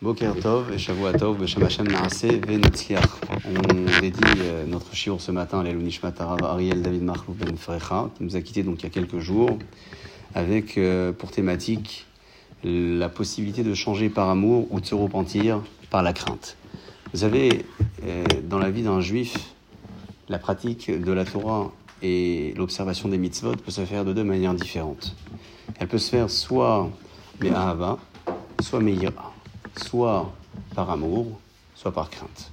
Boker Tov et Shavua Tov, Naase. On dédie euh, notre shiur ce matin à l'Elunishmat Arav Ariel David Marlouf Ben Frecha, qui nous a quittés donc il y a quelques jours, avec euh, pour thématique la possibilité de changer par amour ou de se repentir par la crainte. Vous savez, euh, dans la vie d'un juif, la pratique de la Torah et l'observation des mitzvot peut se faire de deux manières différentes. Elle peut se faire soit Me'ahava, soit Me'ira soit par amour, soit par crainte.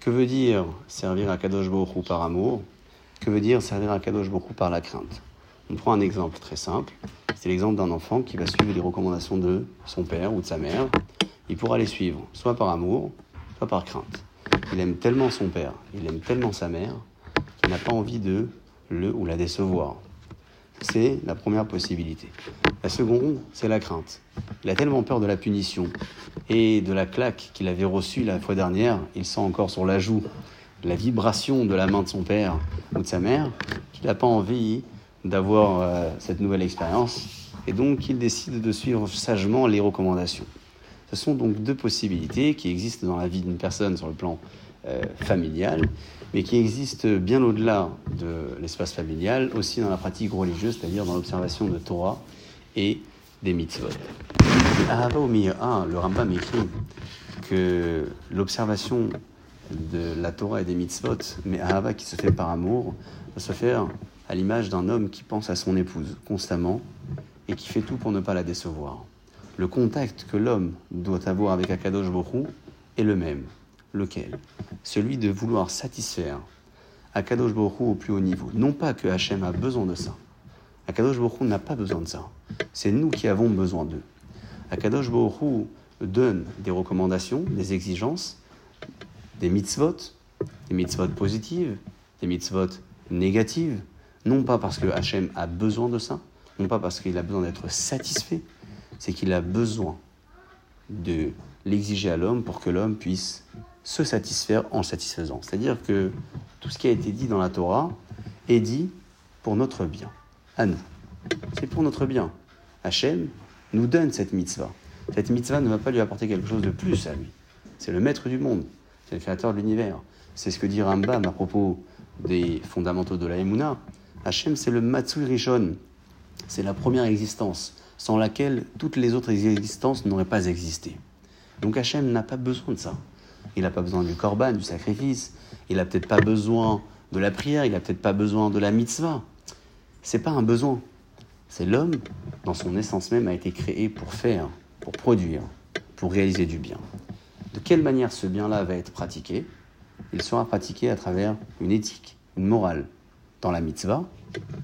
Que veut dire servir à Kadosh Baruch par amour? Que veut dire servir à Kadosh Baruch par la crainte? On prend un exemple très simple. C'est l'exemple d'un enfant qui va suivre les recommandations de son père ou de sa mère. Il pourra les suivre soit par amour, soit par crainte. Il aime tellement son père, il aime tellement sa mère, qu'il n'a pas envie de le ou la décevoir. C'est la première possibilité. La seconde, c'est la crainte. Il a tellement peur de la punition et de la claque qu'il avait reçue la fois dernière, il sent encore sur la joue la vibration de la main de son père ou de sa mère, qu'il n'a pas envie d'avoir euh, cette nouvelle expérience, et donc il décide de suivre sagement les recommandations. Ce sont donc deux possibilités qui existent dans la vie d'une personne sur le plan euh, familial, mais qui existent bien au-delà de l'espace familial, aussi dans la pratique religieuse, c'est-à-dire dans l'observation de Torah et des mitzvot. Ahava le Rambam écrit que l'observation de la Torah et des mitzvot, mais Ahava qui se fait par amour, va se faire à l'image d'un homme qui pense à son épouse constamment et qui fait tout pour ne pas la décevoir. Le contact que l'homme doit avoir avec Akadosh Borou est le même. Lequel? Celui de vouloir satisfaire Akadosh Borou au plus haut niveau. Non pas que Hachem a besoin de ça. Akadosh Borou n'a pas besoin de ça. C'est nous qui avons besoin d'eux. Akadosh Borou donne des recommandations, des exigences, des mitzvot, des mitzvot positives, des mitzvot négatives, non pas parce que Hachem a besoin de ça, non pas parce qu'il a besoin d'être satisfait, c'est qu'il a besoin de l'exiger à l'homme pour que l'homme puisse se satisfaire en satisfaisant. C'est-à-dire que tout ce qui a été dit dans la Torah est dit pour notre bien, à nous. C'est pour notre bien. Hachem nous donne cette mitzvah. Cette mitzvah ne va pas lui apporter quelque chose de plus à lui. C'est le maître du monde, c'est le créateur de l'univers. C'est ce que dit Rambam à propos des fondamentaux de la Emouna. Hachem, c'est le Matsui Rishon. C'est la première existence, sans laquelle toutes les autres existences n'auraient pas existé. Donc Hachem n'a pas besoin de ça. Il n'a pas besoin du korban, du sacrifice. Il n'a peut-être pas besoin de la prière. Il n'a peut-être pas besoin de la mitzvah. C'est pas un besoin. C'est l'homme, dans son essence même, a été créé pour faire, pour produire, pour réaliser du bien. De quelle manière ce bien-là va être pratiqué? Il sera pratiqué à travers une éthique, une morale, dans la mitzvah,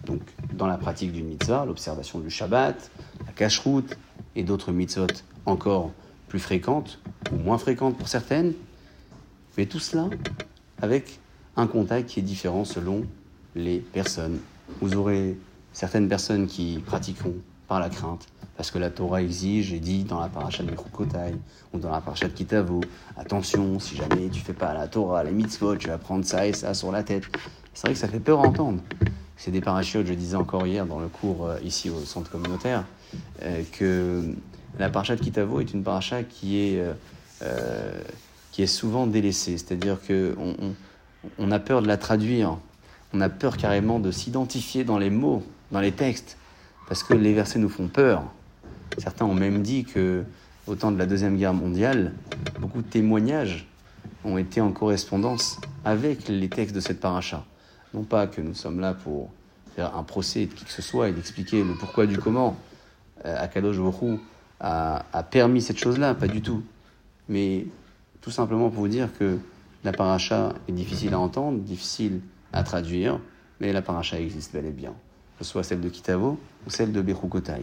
donc dans la pratique d'une mitzvah, l'observation du Shabbat, la cache-route et d'autres mitzvot encore plus fréquentes ou moins fréquentes pour certaines, mais tout cela avec un contact qui est différent selon les personnes. Vous aurez certaines personnes qui pratiqueront par la crainte, parce que la Torah exige et dit dans la paracha de Mechukotai ou dans la paracha de Kitavo, attention, si jamais tu fais pas la Torah, les mitzvot, tu vas prendre ça et ça sur la tête. C'est vrai que ça fait peur à entendre. C'est des parachutes, je disais encore hier dans le cours euh, ici au centre communautaire, euh, que la paracha de Kitavo est une paracha qui est, euh, qui est souvent délaissée. C'est-à-dire qu'on on a peur de la traduire, on a peur carrément de s'identifier dans les mots dans les textes, parce que les versets nous font peur. Certains ont même dit que, au temps de la Deuxième Guerre mondiale, beaucoup de témoignages ont été en correspondance avec les textes de cette paracha. Non pas que nous sommes là pour faire un procès de qui que ce soit et d'expliquer le pourquoi du comment euh, Akadosh Baruch a, a permis cette chose-là, pas du tout. Mais tout simplement pour vous dire que la paracha est difficile à entendre, difficile à traduire, mais la paracha existe bel et bien que ce soit celle de Kitavo ou celle de Bechukotai.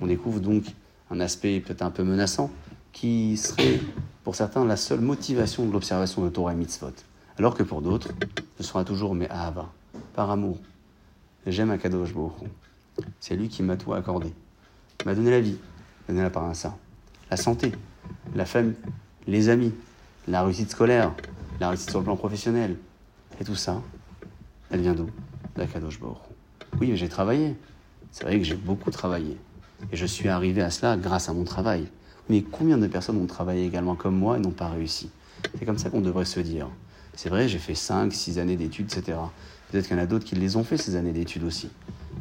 On découvre donc un aspect peut-être un peu menaçant qui serait pour certains la seule motivation de l'observation de Torah et Mitzvot. Alors que pour d'autres, ce sera toujours mais Ahava, par amour. J'aime Akadosh Baruch C'est lui qui m'a tout accordé. Il m'a donné la vie, donné la la santé, la famille, les amis, la réussite scolaire, la réussite sur le plan professionnel. Et tout ça, elle vient d'où? D'Akadosh oui, j'ai travaillé. C'est vrai que j'ai beaucoup travaillé. Et je suis arrivé à cela grâce à mon travail. Mais combien de personnes ont travaillé également comme moi et n'ont pas réussi? C'est comme ça qu'on devrait se dire. C'est vrai, j'ai fait 5, 6 années d'études, etc. Peut-être qu'il y en a d'autres qui les ont fait ces années d'études aussi.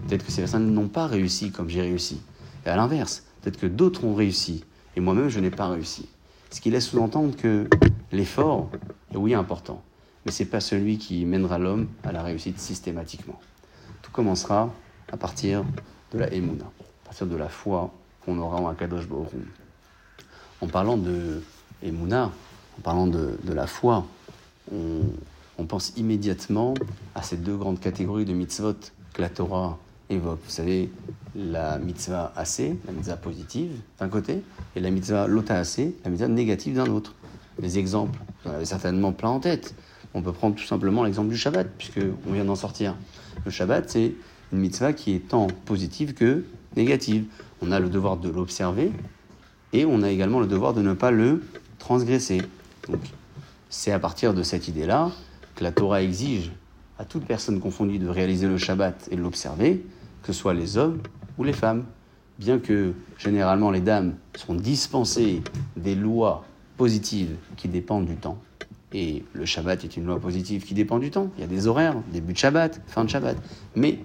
Peut-être que ces personnes n'ont pas réussi comme j'ai réussi. Et à l'inverse, peut-être que d'autres ont réussi et moi-même je n'ai pas réussi. Ce qui laisse sous-entendre que l'effort est oui important, mais ce n'est pas celui qui mènera l'homme à la réussite systématiquement. Tout commencera à partir de la Emouna, à partir de la foi qu'on aura en Akadosh Baruch En parlant de Emouna, en parlant de, la foi, on, pense immédiatement à ces deux grandes catégories de mitzvot que la Torah évoque. Vous savez, la mitzvah assez, la mitzvah positive d'un côté, et la mitzvah lota assez, la mitzvah négative d'un autre. Les exemples, vous en avez certainement plein en tête. On peut prendre tout simplement l'exemple du Shabbat, puisqu'on vient d'en sortir. Le Shabbat, c'est une mitzvah qui est tant positive que négative. On a le devoir de l'observer, et on a également le devoir de ne pas le transgresser. Donc, c'est à partir de cette idée-là que la Torah exige à toute personne confondue de réaliser le Shabbat et de l'observer, que ce soit les hommes ou les femmes. Bien que généralement les dames sont dispensées des lois positives qui dépendent du temps. Et le Shabbat est une loi positive qui dépend du temps. Il y a des horaires, début de Shabbat, fin de Shabbat. Mais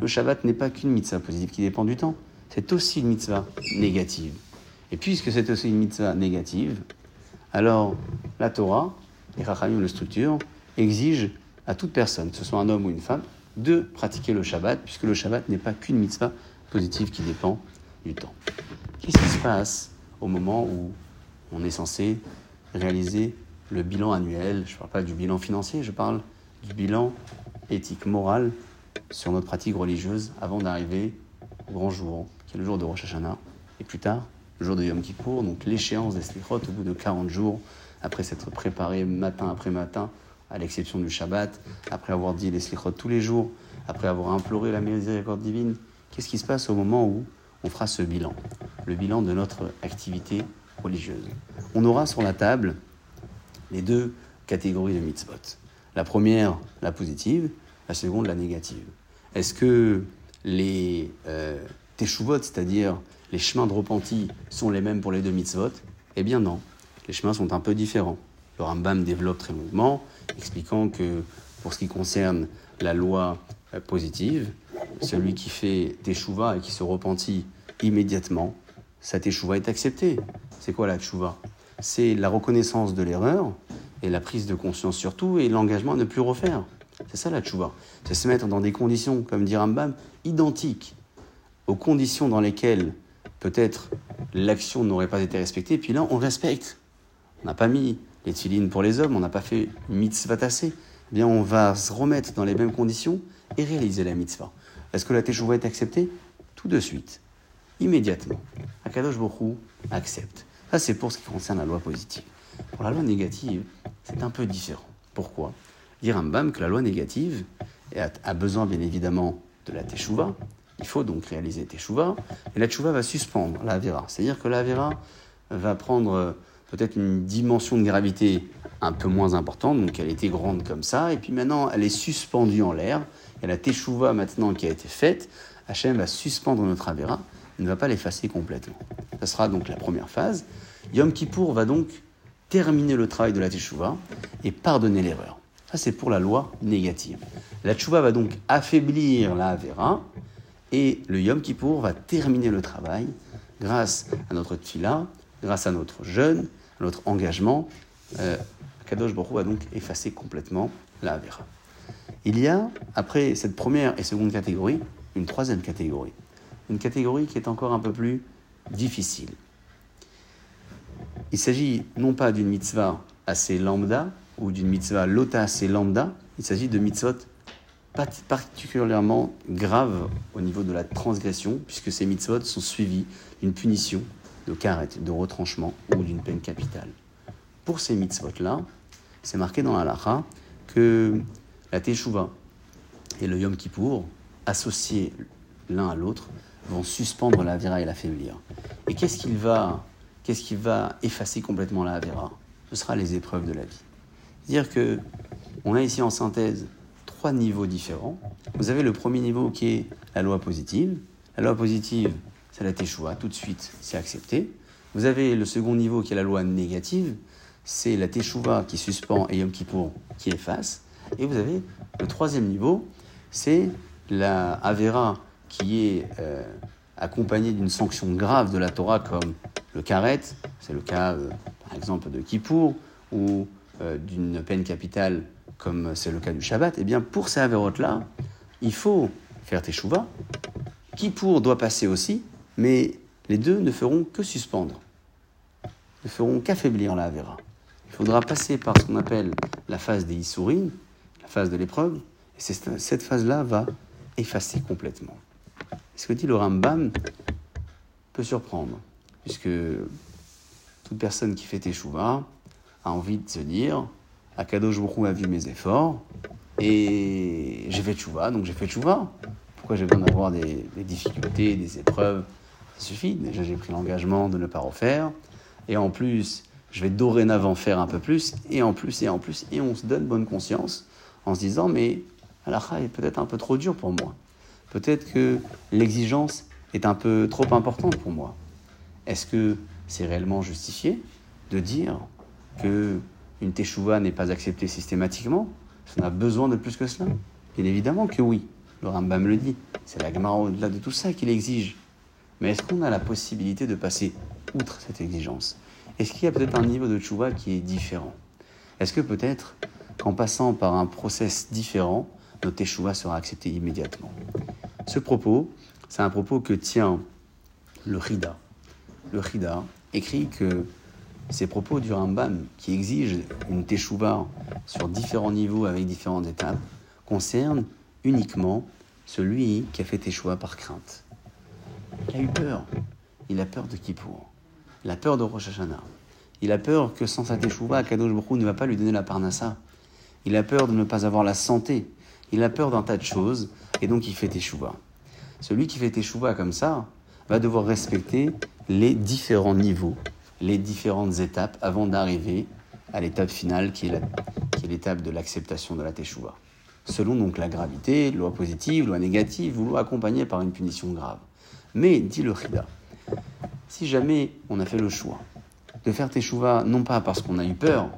le Shabbat n'est pas qu'une mitzvah positive qui dépend du temps. C'est aussi une mitzvah négative. Et puisque c'est aussi une mitzvah négative, alors la Torah, et Rachamim le structure, exige à toute personne, que ce soit un homme ou une femme, de pratiquer le Shabbat, puisque le Shabbat n'est pas qu'une mitzvah positive qui dépend du temps. Qu'est-ce qui se passe au moment où on est censé réaliser le bilan annuel? Je ne parle pas du bilan financier, je parle du bilan éthique, moral sur notre pratique religieuse avant d'arriver au grand jour, qui est le jour de Rosh Hashanah, et plus tard, le jour de Yom Kippour, donc l'échéance des Slichot au bout de 40 jours, après s'être préparé matin après matin à l'exception du Shabbat, après avoir dit les slichot tous les jours, après avoir imploré la miséricorde divine, qu'est-ce qui se passe au moment où on fera ce bilan, le bilan de notre activité religieuse? On aura sur la table les deux catégories de mitzvot. La première, la positive, la seconde, la négative. Est-ce que les euh, c'est-à-dire les chemins de repenti, sont les mêmes pour les deux mitzvot? Eh bien non, les chemins sont un peu différents. Le Rambam développe très longuement, expliquant que pour ce qui concerne la loi euh, positive, celui qui fait teshuva et qui se repentit immédiatement, sa teshuva est acceptée. C'est quoi la teshuva? C'est la reconnaissance de l'erreur et la prise de conscience surtout et l'engagement à ne plus refaire. C'est ça la teshuva. C'est se mettre dans des conditions, comme dit Rambam, identiques aux conditions dans lesquelles peut-être l'action n'aurait pas été respectée. Puis là, on respecte. On n'a pas mis les tfilines pour les hommes, on n'a pas fait mitzvah tassé, eh bien on va se remettre dans les mêmes conditions et réaliser la mitzvah. Est-ce que la teshuva est acceptée? Tout de suite, immédiatement. Akadosh Borou accepte. Ça, c'est pour ce qui concerne la loi positive. Pour la loi négative, c'est un peu différent. Pourquoi? Dire Rambam que la loi négative a besoin, bien évidemment, de la teshuva. Il faut donc réaliser teshuva. Et la teshuva va suspendre la vera. C'est-à-dire que la vera va prendre peut-être une dimension de gravité un peu moins importante, donc elle était grande comme ça, et puis maintenant elle est suspendue en l'air, et la teshuva maintenant qui a été faite, Hachem va suspendre notre Avera, il ne va pas l'effacer complètement. Ce sera donc la première phase. Yom Kippour va donc terminer le travail de la teshuva et pardonner l'erreur. Ça c'est pour la loi négative. La teshuva va donc affaiblir la Avera, et le Yom Kippour va terminer le travail grâce à notre tfila, grâce à notre jeûne, à notre engagement, euh, Kadosh Baruch va donc effacer complètement la Avera. Il y a, après cette première et seconde catégorie, une troisième catégorie. Une catégorie qui est encore un peu plus difficile. Il s'agit non pas d'une mitzvah assez lambda ou d'une mitzvah lota assez lambda, il s'agit de mitzvot particulièrement graves au niveau de la transgression, puisque ces mitzvot sont suivis d'une punition de karet, de retranchement ou d'une peine capitale. Pour ces mitzvot-là, c'est marqué dans la que la Teshuvah et le Yom Kippour, associés l'un à l'autre, vont suspendre la Avera et la l'affaiblir. Et qu'est-ce qui va, qui va effacer complètement la Avera Ce sera les épreuves de la vie. C'est-à-dire que on a ici en synthèse trois niveaux différents. Vous avez le premier niveau qui est la loi positive. La loi positive, c'est la Teshuvah, tout de suite, c'est accepté. Vous avez le second niveau qui est la loi négative, c'est la Teshuvah qui suspend et Yom Kippour qui efface. Et vous avez le troisième niveau, c'est la Avera qui est euh, accompagnée d'une sanction grave de la Torah comme le karet, c'est le cas euh, par exemple de Kippour, ou euh, d'une peine capitale comme c'est le cas du Shabbat, et eh bien pour ces Averot-là, il faut faire Teshuvah. Kippour doit passer aussi, mais les deux ne feront que suspendre, ne feront qu'affaiblir la Avera. Il faudra passer par ce qu'on appelle la phase des Issourines, la phase de l'épreuve, et cette phase-là va effacer complètement. Ce que dit le Rambam peut surprendre, puisque toute personne qui fait Teshuvah a envie de se dire Akadosh Baruch a vu mes efforts et j'ai fait Teshuvah, donc j'ai fait Teshuvah. Pourquoi j'ai besoin d'avoir des, des, difficultés, des épreuves Ça suffit. Déjà, j'ai pris l'engagement de ne pas refaire. Et en plus, je vais dorénavant faire un peu plus, et en plus, et en plus, et on se donne bonne conscience en se disant Mais Allah est peut-être un peu trop dur pour moi. Peut-être que l'exigence est un peu trop importante pour moi. Est-ce que c'est réellement justifié de dire que une teshuva n'est pas acceptée systématiquement? On a besoin de plus que cela? Bien évidemment que oui. Le Rambam le dit. C'est la Gemara au-delà de tout ça qu'il exige. Mais est-ce qu'on a la possibilité de passer outre cette exigence? Est-ce qu'il y a peut-être un niveau de teshuva qui est différent? Est-ce que peut-être qu'en passant par un process différent, notre teshuva sera accepté immédiatement? Ce propos, c'est un propos que tient le Rida. Le Rida écrit que ces propos du Rambam, qui exigent une teshuva sur différents niveaux avec différentes étapes, concernent uniquement celui qui a fait teshuva par crainte. Il a eu peur. Il a peur de Kippour. Il a peur de Rosh Hashanah. Il a peur que sans sa teshuva, Kadosh Baruch ne va pas lui donner la parnassa. Il a peur de ne pas avoir la santé. Il a peur d'un tas de choses et donc il fait teshuva. Celui qui fait teshuva comme ça va devoir respecter les différents niveaux, les différentes étapes avant d'arriver à l'étape finale qui est l'étape de l'acceptation de la teshuva. Selon donc la gravité, loi positive, loi négative ou loi accompagnée par une punition grave. Mais, dit le Chida, si jamais on a fait le choix de faire teshuva non pas parce qu'on a eu peur,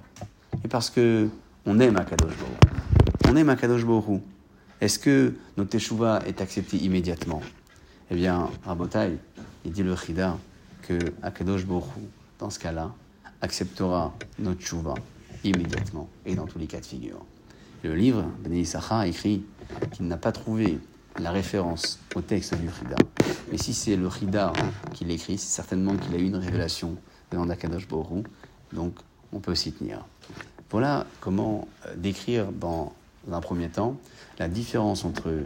mais parce que on aime Akadosh Baruch on aime Akadosh Est-ce que notre teshuva est accepté immédiatement? Eh bien, Rabotai, il dit le Chida que Akadosh Baruch dans ce cas-là, acceptera notre teshuva immédiatement et dans tous les cas de figure. Le livre, Bnei Issachar écrit qu'il n'a pas trouvé la référence au texte du Chida. Mais si c'est le Chida qui l'écrit, c'est certainement qu'il a eu une révélation venant d'Akadosh Baruch donc on peut s'y tenir. Voilà comment euh, décrire dans un premier temps la différence entre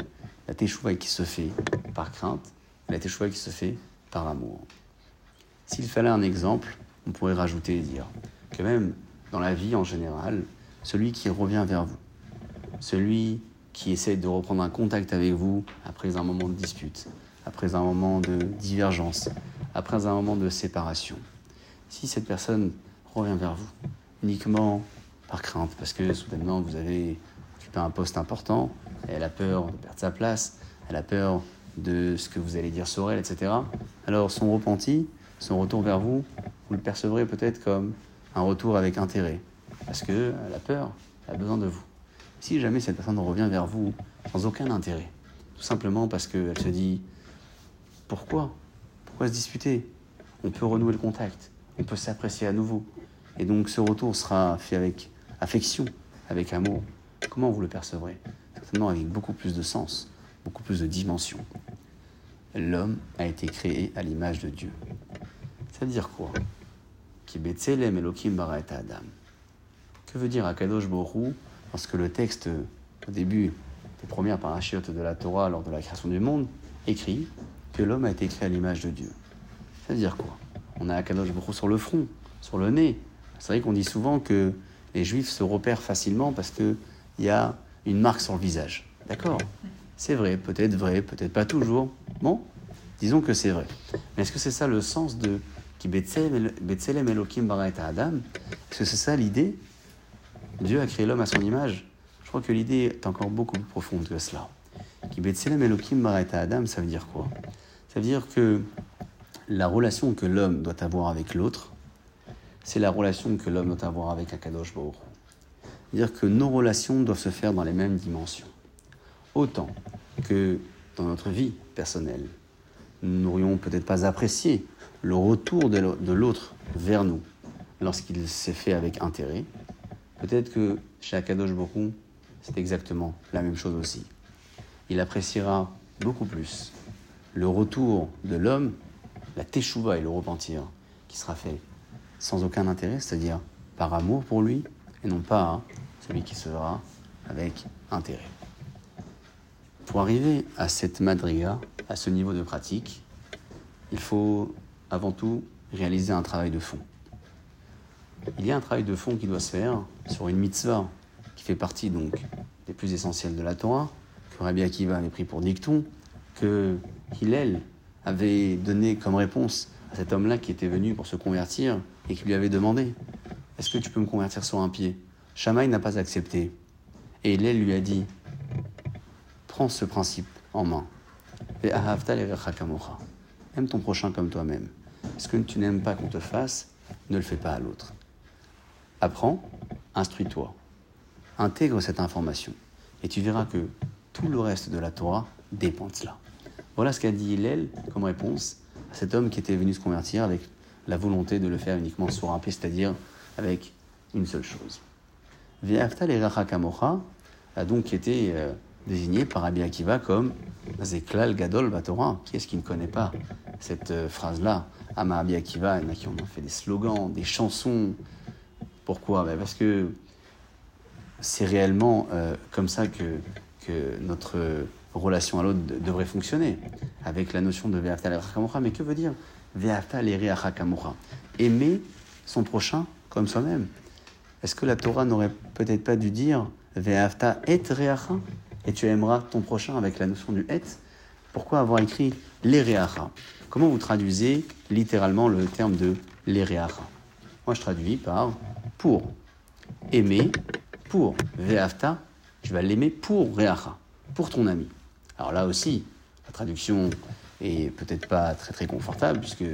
la teshuva qui se fait par crainte et la teshuva qui se fait par amour. S'il fallait un exemple, on pourrait rajouter et dire que même dans la vie en général, celui qui revient vers vous, celui qui essaie de reprendre un contact avec vous après un moment de dispute, après un moment de divergence, après un moment de séparation, si cette personne revient vers vous uniquement par crainte, parce que soudainement vous avez occupé un poste important, elle a peur de perdre sa place, elle a peur de ce que vous allez dire sur elle, etc. Alors son repenti, son retour vers vous, vous le percevrez peut-être comme un retour avec intérêt, parce qu'elle a peur, elle a besoin de vous. Si jamais cette personne revient vers vous sans aucun intérêt, tout simplement parce qu'elle se dit pourquoi? Pourquoi se disputer? On peut renouer le contact, on peut s'apprécier à nouveau. Et donc ce retour sera fait avec affection, avec amour. Comment vous le percevrez? Certainement avec beaucoup plus de sens, beaucoup plus de dimension. L'homme a été créé à l'image de Dieu. Ça veut dire quoi? Que veut dire Akadosh Borou Parce que le texte, au début des premières parachutes de la Torah lors de la création du monde, écrit que l'homme a été créé à l'image de Dieu. Ça veut dire quoi? On a Akadosh Borou sur le front, sur le nez. C'est vrai qu'on dit souvent que les juifs se repèrent facilement parce qu'il y a une marque sur le visage. D'accord? C'est vrai, peut-être vrai, peut-être pas toujours. Bon, disons que c'est vrai. Mais est-ce que c'est ça le sens de qui Betselem Elohim Adam? Est-ce que c'est ça l'idée Dieu a créé l'homme à son image. Je crois que l'idée est encore beaucoup plus profonde que cela. Qui Betselem Elohim Adam, ça veut dire quoi? Ça veut dire que la relation que l'homme doit avoir avec l'autre, c'est la relation que l'homme doit avoir avec Akadosh Baruch. C'est-à-dire que nos relations doivent se faire dans les mêmes dimensions. Autant que dans notre vie personnelle, nous n'aurions peut-être pas apprécié le retour de l'autre vers nous lorsqu'il s'est fait avec intérêt, peut-être que chez Akadosh Baruch c'est exactement la même chose aussi. Il appréciera beaucoup plus le retour de l'homme, la teshuva et le repentir qui sera fait sans aucun intérêt, c'est-à-dire par amour pour lui, et non pas celui qui se verra avec intérêt. Pour arriver à cette madriga, à ce niveau de pratique, il faut avant tout réaliser un travail de fond. Il y a un travail de fond qui doit se faire sur une mitzvah qui fait partie donc des plus essentielles de la Torah, que Rabbi Akiva avait pris pour dicton, que Hillel avait donné comme réponse à cet homme-là qui était venu pour se convertir et qui lui avait demandé Est-ce que tu peux me convertir sur un pied? Shammai n'a pas accepté. Et Hillel lui a dit Prends ce principe en main. Aime ton prochain comme toi-même. Ce que tu n'aimes pas qu'on te fasse, ne le fais pas à l'autre. Apprends, instruis-toi intègre cette information. Et tu verras que tout le reste de la Torah dépend de cela. Voilà ce qu'a dit Hillel comme réponse à cet homme qui était venu se convertir avec la volonté de le faire uniquement sur un c'est-à-dire avec une seule chose. Ve'aftal et Kamocha a donc été euh, désigné par Rabbi Akiva comme Zeklal Gadol Batora. Qui est-ce qui ne connaît pas cette euh, phrase-là? Ama Rabbi Akiva, il y en a qui ont fait des slogans, des chansons. Pourquoi ben Parce que c'est réellement euh, comme ça que, notre relation à l'autre devrait fonctionner, avec la notion de Ve'afta Mais que veut dire Ve'afta Aimer son prochain comme soi-même. Est-ce que la Torah n'aurait peut-être pas dû dire Ve'afta et reacha? Et tu aimeras ton prochain avec la notion du et? Pourquoi avoir écrit les Comment vous traduisez littéralement le terme de les Moi je traduis par pour aimer pour Ve'afta, tu vas l'aimer pour Reacha, pour ton ami. Alors là aussi, la traduction est peut-être pas très très confortable, puisque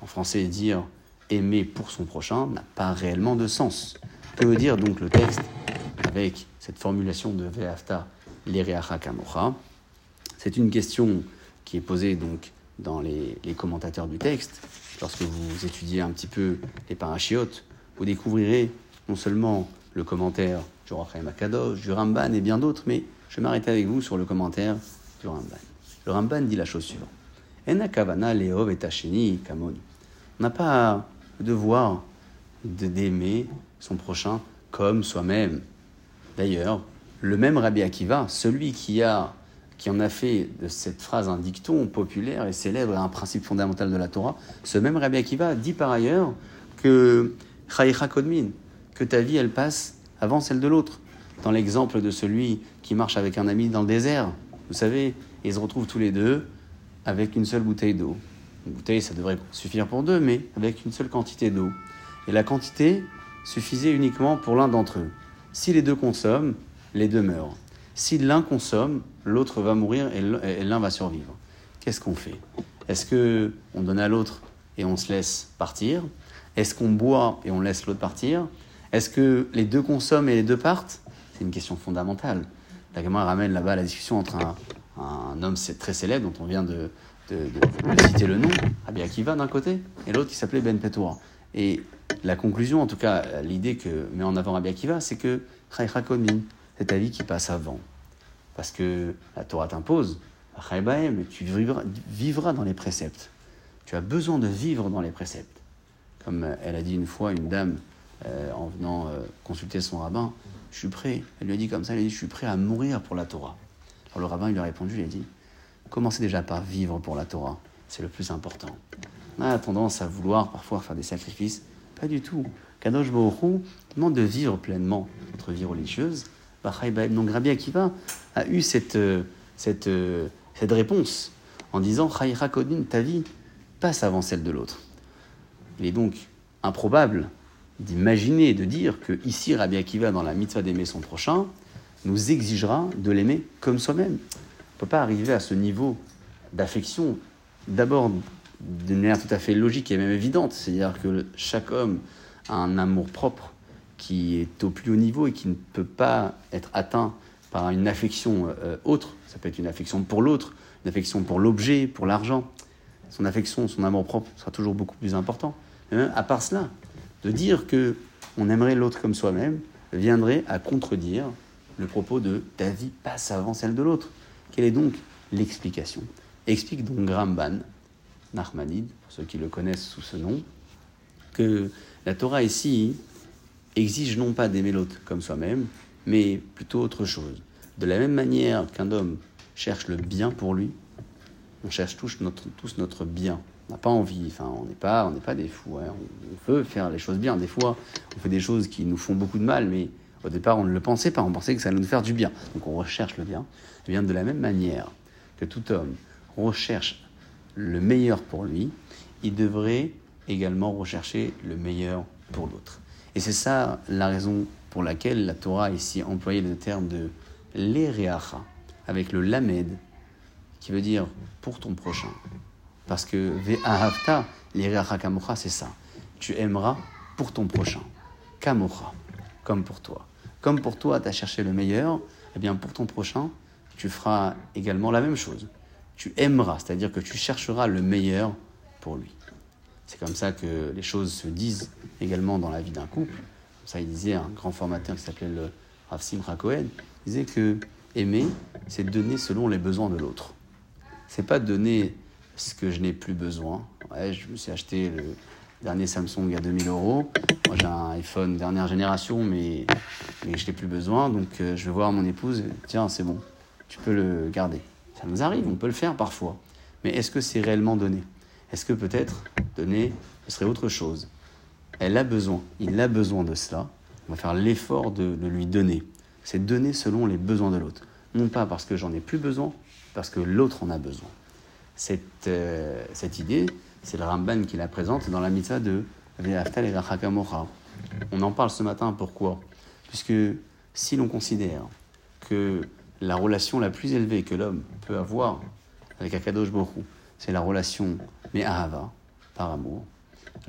en français, dire aimer pour son prochain n'a pas réellement de sens. Que veut dire donc le texte avec cette formulation de Ve'afta, l'Ereacha Kamocha? C'est une question qui est posée donc dans les, les, commentateurs du texte. Lorsque vous étudiez un petit peu les parachiotes, vous découvrirez non seulement le commentaire du Rachaim Akadosh, du Ramban et bien d'autres, mais je vais m'arrêter avec vous sur le commentaire du Ramban. Le Ramban dit la chose suivante. Et kamon. On n'a pas le devoir d'aimer son prochain comme soi-même. D'ailleurs, le même Rabbi Akiva, celui qui, a, qui en a fait de cette phrase un dicton populaire et célèbre un principe fondamental de la Torah, ce même Rabbi Akiva dit par ailleurs que Kodmin, que ta vie elle passe avant celle de l'autre. Dans l'exemple de celui qui marche avec un ami dans le désert, vous savez, ils se retrouvent tous les deux avec une seule bouteille d'eau. Une bouteille, ça devrait suffire pour deux, mais avec une seule quantité d'eau. Et la quantité suffisait uniquement pour l'un d'entre eux. Si les deux consomment, les deux meurent. Si l'un consomme, l'autre va mourir et l'un va survivre. Qu'est-ce qu'on fait? Est-ce que on donne à l'autre et on se laisse partir? Est-ce qu'on boit et on laisse l'autre partir? Est-ce que les deux consomment et les deux partent? C'est une question fondamentale. La Gemara ramène là-bas la discussion entre un, homme très célèbre dont on vient de, citer le nom, Rabbi Akiva d'un côté, et l'autre qui s'appelait Ben Petoura. Et la conclusion, en tout cas l'idée que met en avant Rabbi Akiva, c'est que Chaycha c'est ta vie qui passe avant. Parce que la Torah t'impose, mais tu vivras dans les préceptes. Tu as besoin de vivre dans les préceptes. Comme elle a dit une fois une dame euh, en venant euh, consulter son rabbin, je suis prêt. Elle lui a dit comme ça, elle a dit, je suis prêt à mourir pour la Torah. Alors le rabbin lui a répondu, il a dit, commencez déjà par vivre pour la Torah, c'est le plus important. On a tendance à vouloir parfois faire des sacrifices, pas du tout. Kadosh Baruch demande de vivre pleinement notre vie religieuse. Donc Rabbi Akiva a eu cette, euh, réponse en disant Chayra Kodin, ta vie passe avant celle de l'autre. Il est donc improbable d'imaginer, de dire que ici Rabbi Akiva, dans la mitzvah d'aimer son prochain, nous exigera de l'aimer comme soi-même. On ne peut pas arriver à ce niveau d'affection, d'abord d'une manière tout à fait logique et même évidente. C'est-à-dire que chaque homme a un amour propre qui est au plus haut niveau et qui ne peut pas être atteint par une affection euh, autre. Ça peut être une affection pour l'autre, une affection pour l'objet, pour l'argent. Son affection, son amour propre sera toujours beaucoup plus important. À part cela, de dire que on aimerait l'autre comme soi-même viendrait à contredire le propos de ta vie passe avant celle de l'autre. Quelle est donc l'explication? Explique donc Gramban, Nachmanide, pour ceux qui le connaissent sous ce nom, que la Torah ici exige non pas d'aimer l'autre comme soi-même, mais plutôt autre chose. De la même manière qu'un homme cherche le bien pour lui, on cherche tous notre bien. On n'a pas envie, enfin, on n'est pas, pas des fous. Hein. On, veut faire les choses bien. Des fois, on fait des choses qui nous font beaucoup de mal, mais au départ, on ne le pensait pas. On pensait que ça allait nous faire du bien. Donc, on recherche le bien. Et de la même manière que tout homme recherche le meilleur pour lui, il devrait également rechercher le meilleur pour l'autre. Et c'est ça la raison pour laquelle la Torah a ici employé le terme de l'ereacha, avec le lamed, qui veut dire pour ton prochain. Parce que ve'ahavta, l'ereacha kamocha, c'est ça. Tu aimeras pour ton prochain. Kamocha, comme pour toi. Comme pour toi, tu as cherché le meilleur, eh bien pour ton prochain, tu feras également la même chose. Tu aimeras, c'est-à-dire que tu chercheras le meilleur pour lui. C'est comme ça que les choses se disent également dans la vie d'un couple. Ça, il disait un grand formateur qui s'appelait le Rav Simcha Cohen, disait que aimer, c'est donner selon les besoins de l'autre. C'est pas donner ce que je n'ai plus besoin. Je me suis acheté le dernier Samsung à 2000 euros. Moi, j'ai un iPhone dernière génération, mais, mais je n'ai plus besoin. Donc, euh, je vais voir mon épouse. Tiens, c'est bon, tu peux le garder. Ça nous arrive, on peut le faire parfois. Mais est-ce que c'est réellement donné? Est-ce que peut-être donner, ce serait autre chose? Elle a besoin, il a besoin de cela. On va faire l'effort de, lui donner. C'est donner selon les besoins de l'autre. Non pas parce que j'en ai plus besoin, parce que l'autre en a besoin. Cette, euh, cette idée, c'est le Ramban qui la présente dans la mitzvah de Ve'aftal et On en parle ce matin, pourquoi? Puisque si l'on considère que la relation la plus élevée que l'homme peut avoir avec Akadosh Borou, c'est la relation mais ahava, par amour.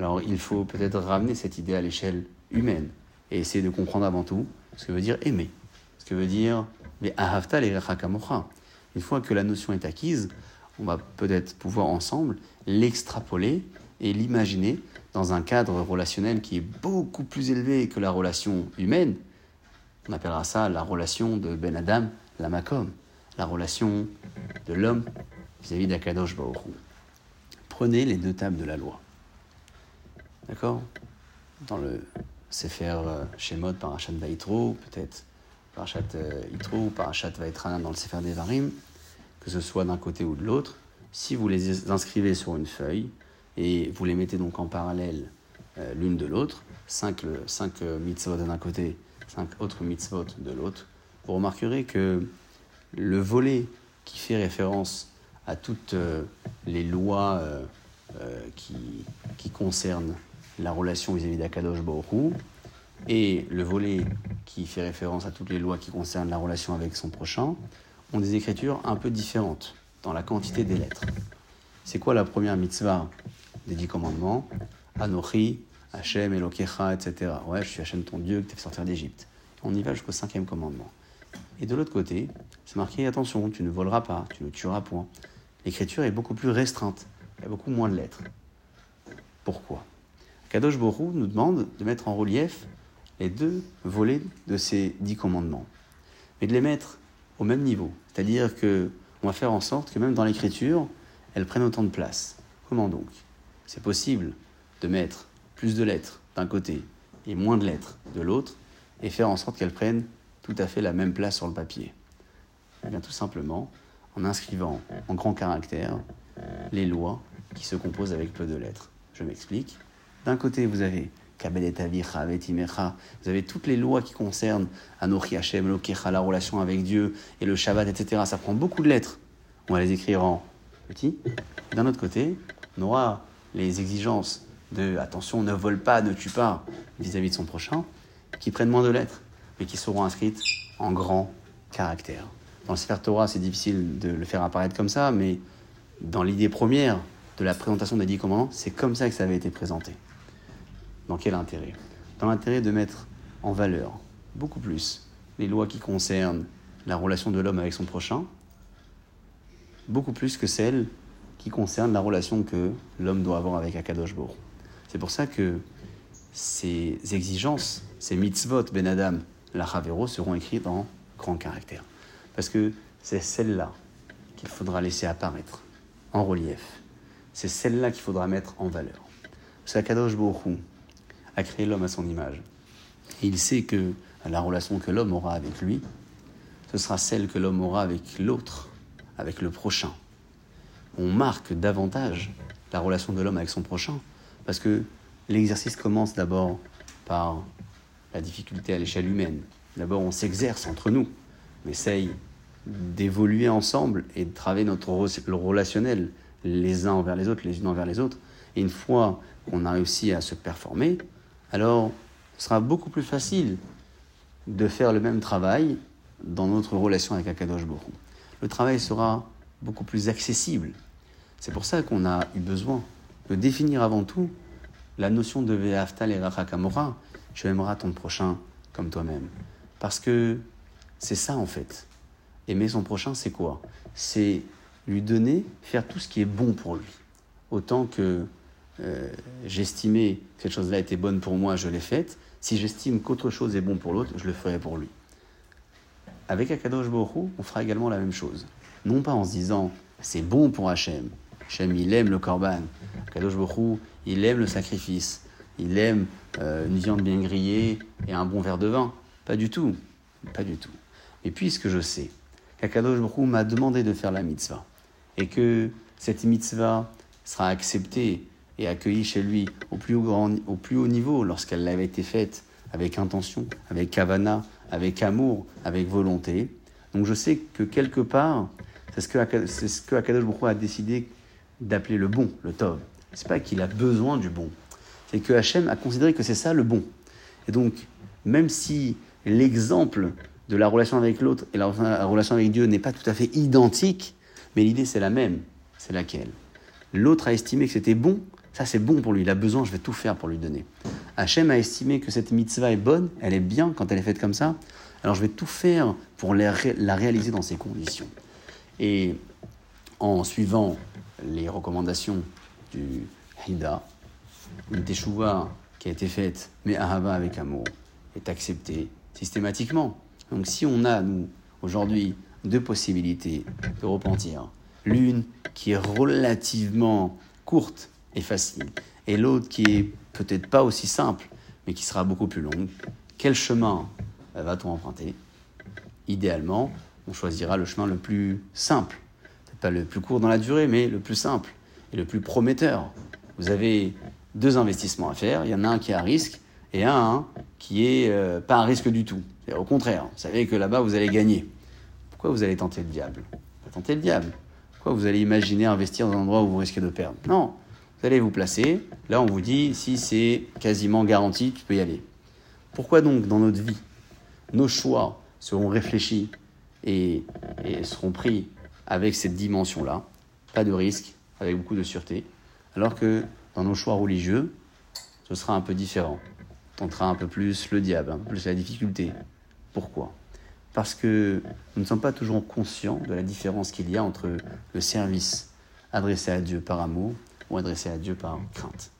Alors il faut peut-être ramener cette idée à l'échelle humaine et essayer de comprendre avant tout ce que veut dire aimer, ce que veut dire mais ahavta Une fois que la notion est acquise, on va peut-être pouvoir ensemble l'extrapoler et l'imaginer dans un cadre relationnel qui est beaucoup plus élevé que la relation humaine. On appellera ça la relation de Ben Adam, la Makom, la relation de l'homme vis-à-vis d'Akadosh Baruch prenez les deux tables de la loi. D'accord? Dans le Sefer euh, Shemot, Parashat Vaitro, peut-être Parashat euh, Itro ou Parashat Vaitrana dans le Sefer Devarim, que ce soit d'un côté ou de l'autre, si vous les inscrivez sur une feuille et vous les mettez donc en parallèle euh, l'une de l'autre, cinq, cinq mitzvot d'un côté, cinq autres mitzvot de l'autre, vous remarquerez que le volet qui fait référence à toutes euh, les lois euh, euh, qui, qui, concernent la relation vis-à-vis d'Akadosh Baruch et le volet qui fait référence à toutes les lois qui concernent la relation avec son prochain ont des écritures un peu différentes dans la quantité des lettres. C'est quoi la première mitzvah des dix commandements Anochi, Hachem, Elokecha, etc. Ouais, je suis Hachem ton Dieu qui t'a fait sortir d'Égypte. On y va jusqu'au cinquième commandement. Et de l'autre côté, c'est marqué attention, tu ne voleras pas, tu ne tueras point l'écriture est beaucoup plus restreinte. Il y a beaucoup moins de lettres. Pourquoi Kadosh Borou nous demande de mettre en relief les deux volets de ces dix commandements, mais de les mettre au même niveau. C'est-à-dire que on va faire en sorte que même dans l'écriture, elles prennent autant de place. Comment donc? C'est possible de mettre plus de lettres d'un côté et moins de lettres de l'autre, et faire en sorte qu'elles prennent tout à fait la même place sur le papier. Eh bien, tout simplement, en inscrivant en grand caractère les lois qui se composent avec peu de lettres. Je m'explique. D'un côté, vous avez vous avez toutes les lois qui concernent Anochi Hashem, la relation avec Dieu et le Shabbat, etc. Ça prend beaucoup de lettres. On va les écrire en petit. D'un autre côté, on aura les exigences de attention, ne vole pas, ne tue pas vis-à-vis de son prochain, qui prennent moins de lettres, mais qui seront inscrites en grand caractère. Dans le Sefer Torah, c'est difficile de le faire apparaître comme ça, mais dans l'idée première de la présentation des dix commandements, c'est comme ça que ça avait été présenté. Dans quel intérêt? Dans l'intérêt de mettre en valeur beaucoup plus les lois qui concernent la relation de l'homme avec son prochain, beaucoup plus que celles qui concernent la relation que l'homme doit avoir avec Akadosh Bor. C'est pour ça que ces exigences, ces mitzvot ben Adam, la Havero, seront écrites en grand caractère. Parce que c'est celle-là qu'il faudra laisser apparaître en relief. C'est celle-là qu'il faudra mettre en valeur. Parce qu'Akadosh Baruch a créé l'homme à son image. Il sait que la relation que l'homme aura avec lui, ce sera celle que l'homme aura avec l'autre, avec le prochain. On marque davantage la relation de l'homme avec son prochain, parce que l'exercice commence d'abord par la difficulté à l'échelle humaine. D'abord, on s'exerce entre nous, on essaye d'évoluer ensemble et de travailler notre relationnel les uns envers les autres, les unes envers les autres. Et une fois qu'on a réussi à se performer, alors ce sera beaucoup plus facile de faire le même travail dans notre relation avec Akadosh Baruch Le travail sera beaucoup plus accessible. C'est pour ça qu'on a eu besoin de définir avant tout la notion de Ve'aftal et Rachakamora, tu aimeras ton prochain comme toi-même. Parce que c'est ça en fait. Aimer son prochain, c'est quoi? C'est lui donner, faire tout ce qui est bon pour lui. Autant que euh, j'estimais que cette chose-là était bonne pour moi, je l'ai faite. Si j'estime qu'autre chose est bon pour l'autre, je le ferai pour lui. Avec Akadosh Borou, on fera également la même chose. Non pas en se disant c'est bon pour Hachem. Hachem, il aime le korban. Akadosh Borou, il aime le sacrifice. Il aime euh, une viande bien grillée et un bon verre de vin. Pas du tout. Pas du tout. Et puisque je sais qu'Akadosh Baruch m'a demandé de faire la mitzvah et que cette mitzvah sera acceptée et accueillie chez lui au plus haut, au plus haut niveau lorsqu'elle avait été faite avec intention, avec kavana, avec amour, avec volonté. Donc je sais que quelque part, c'est ce que, c'est ce que Akadosh a décidé d'appeler le bon, le tov. C'est pas qu'il a besoin du bon, c'est que Hachem a considéré que c'est ça le bon. Et donc, même si l'exemple de la relation avec l'autre et la relation avec Dieu n'est pas tout à fait identique, mais l'idée c'est la même. C'est laquelle? L'autre a estimé que c'était bon, ça c'est bon pour lui, il a besoin, je vais tout faire pour lui donner. Hachem a estimé que cette mitzvah est bonne, elle est bien quand elle est faite comme ça, alors je vais tout faire pour la, réaliser dans ces conditions. Et en suivant les recommandations du Hida, une teshuva qui a été faite, mais ahava avec amour, est acceptée systématiquement. Donc si on a, nous, aujourd'hui, deux possibilités de repentir, l'une qui est relativement courte et facile, et l'autre qui est peut-être pas aussi simple, mais qui sera beaucoup plus longue, quel chemin va-t-on emprunter? Idéalement, on choisira le chemin le plus simple, peut-être pas le plus court dans la durée, mais le plus simple et le plus prometteur. Vous avez deux investissements à faire. Il y en a un qui est à risque et un qui est euh, pas à risque du tout. Au contraire, vous savez que là-bas, vous allez gagner. Pourquoi vous allez tenter le diable? Pas tenter le diable. Pourquoi vous allez imaginer investir dans un endroit où vous risquez de perdre? Non. Vous allez vous placer. Là, on vous dit, si c'est quasiment garanti, tu peux y aller. Pourquoi donc, dans notre vie, nos choix seront réfléchis et, seront pris avec cette dimension-là? Pas de risque, avec beaucoup de sûreté. Alors que dans nos choix religieux, ce sera un peu différent. Tentera un peu plus le diable, un peu plus la difficulté. Pourquoi? Parce que nous ne sommes pas toujours conscients de la différence qu'il y a entre le service adressé à Dieu par amour ou adressé à Dieu par crainte.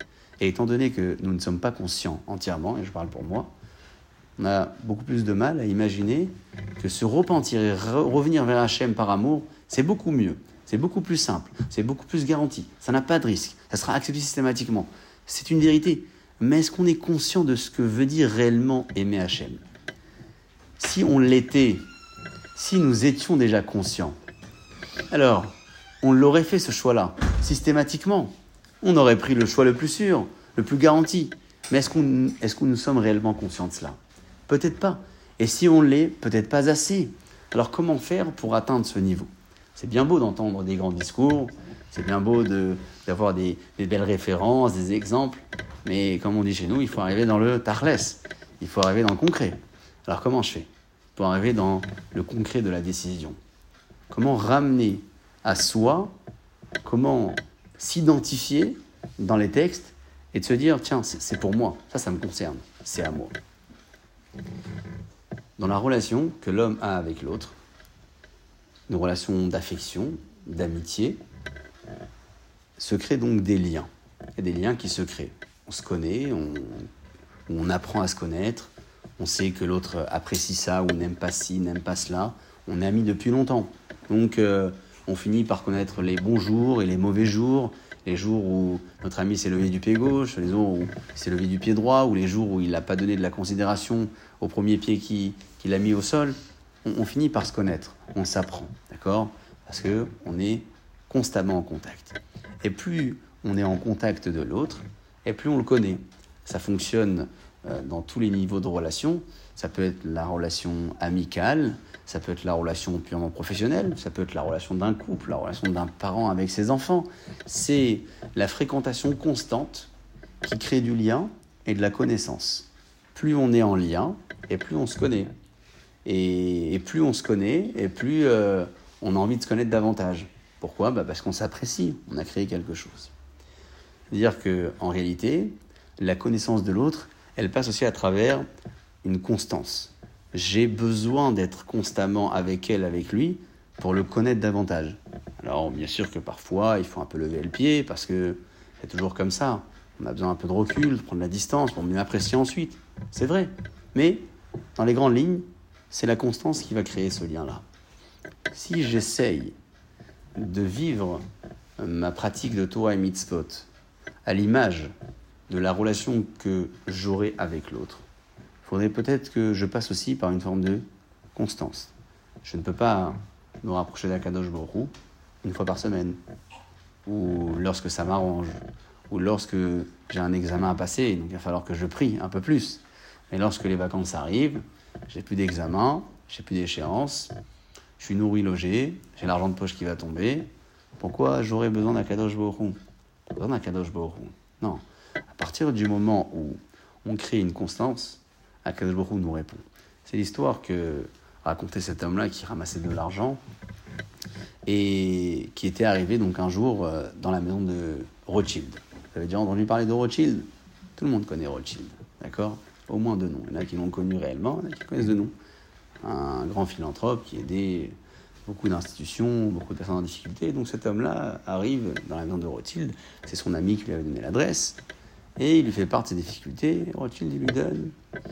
Et étant donné que nous ne sommes pas conscients entièrement, et je parle pour moi, on a beaucoup plus de mal à imaginer que se repentir et revenir vers Hachem par amour, c'est beaucoup mieux. C'est beaucoup plus simple, c'est beaucoup plus garanti, ça n'a pas de risque, ça sera accepté systématiquement. C'est une vérité. Mais est-ce qu'on est conscient de ce que veut dire réellement aimer Hachem? Si on l'était, si nous étions déjà conscients, alors on l'aurait fait ce choix-là, systématiquement. On aurait pris le choix le plus sûr, le plus garanti. Mais est-ce qu'on est nous sommes réellement conscients de cela? Peut-être pas. Et si on l'est, peut-être pas assez. Alors comment faire pour atteindre ce niveau? C'est bien beau d'entendre des grands discours, c'est bien beau d'avoir des, belles références, des exemples, mais comme on dit chez nous, il faut arriver dans le tarles, il faut arriver dans le concret. Alors comment je fais Pour arriver dans le concret de la décision? Comment ramener à soi, comment s'identifier dans les textes et de se dire, tiens, c'est pour moi, ça, ça me concerne, c'est à moi. Dans la relation que l'homme a avec l'autre, une relation d'affection, d'amitié, se créent donc des liens. Il y a des liens qui se créent. On se connaît, on, on apprend à se connaître, on sait que l'autre apprécie ça ou n'aime pas ci, n'aime pas cela. On est amis depuis longtemps. Donc euh, on finit par connaître les bons jours et les mauvais jours, les jours où notre ami s'est levé du pied gauche, les jours où il s'est levé du pied droit, ou les jours où il n'a pas donné de la considération au premier pied qu'il a mis au sol. On, finit par se connaître, on s'apprend, d'accord? Parce que on est constamment en contact. Et plus on est en contact de l'autre, et plus on le connaît. Ça fonctionne dans tous les niveaux de relation. Ça peut être la relation amicale, ça peut être la relation purement professionnelle, ça peut être la relation d'un couple, la relation d'un parent avec ses enfants. C'est la fréquentation constante qui crée du lien et de la connaissance. Plus on est en lien, et plus on se connaît. Et, plus on se connaît, et plus euh, on a envie de se connaître davantage. Pourquoi? Bah Parce qu'on s'apprécie, on a créé quelque chose. C'est-à-dire qu'en réalité, la connaissance de l'autre, elle passe aussi à travers une constance. J'ai besoin d'être constamment avec elle, avec lui, pour le connaître davantage. Alors, bien sûr que parfois, il faut un peu lever le pied, parce que c'est toujours comme ça. On a besoin un peu de recul, de prendre la distance pour mieux apprécier ensuite. C'est vrai. Mais, dans les grandes lignes, c'est la constance qui va créer ce lien-là. Si j'essaye de vivre ma pratique de Torah et Mitzvot à l'image de la relation que j'aurai avec l'autre. Il faudrait peut-être que je passe aussi par une forme de constance. Je ne peux pas me rapprocher d'Akadosh Borou une fois par semaine, ou lorsque ça m'arrange, ou lorsque j'ai un examen à passer, donc il va falloir que je prie un peu plus. Mais lorsque les vacances arrivent, j'ai plus d'examen, j'ai plus d'échéance, je suis nourri, logé, j'ai l'argent de poche qui va tomber. Pourquoi j'aurais besoin d'Akadosh Borou Besoin d'Akadosh Borou Non. À partir du moment où on crée une constance, Akadosh Baruch nous répond. C'est l'histoire que racontait cet homme-là qui ramassait de l'argent et qui était arrivé donc un jour euh, dans la maison de Rothschild. Vous avez déjà entendu parler de Rothschild? Tout le monde connaît Rothschild, d'accord? Au moins deux noms. Il y en a qui l'ont connu réellement, il y en a qui connaissent de nom. Un grand philanthrope qui aidait beaucoup d'institutions, beaucoup de personnes en difficulté. Donc cet homme-là arrive dans la maison de Rothschild, c'est son ami qui lui avait donné l'adresse, et il lui fait part de ses difficultés. Rothschild lui donne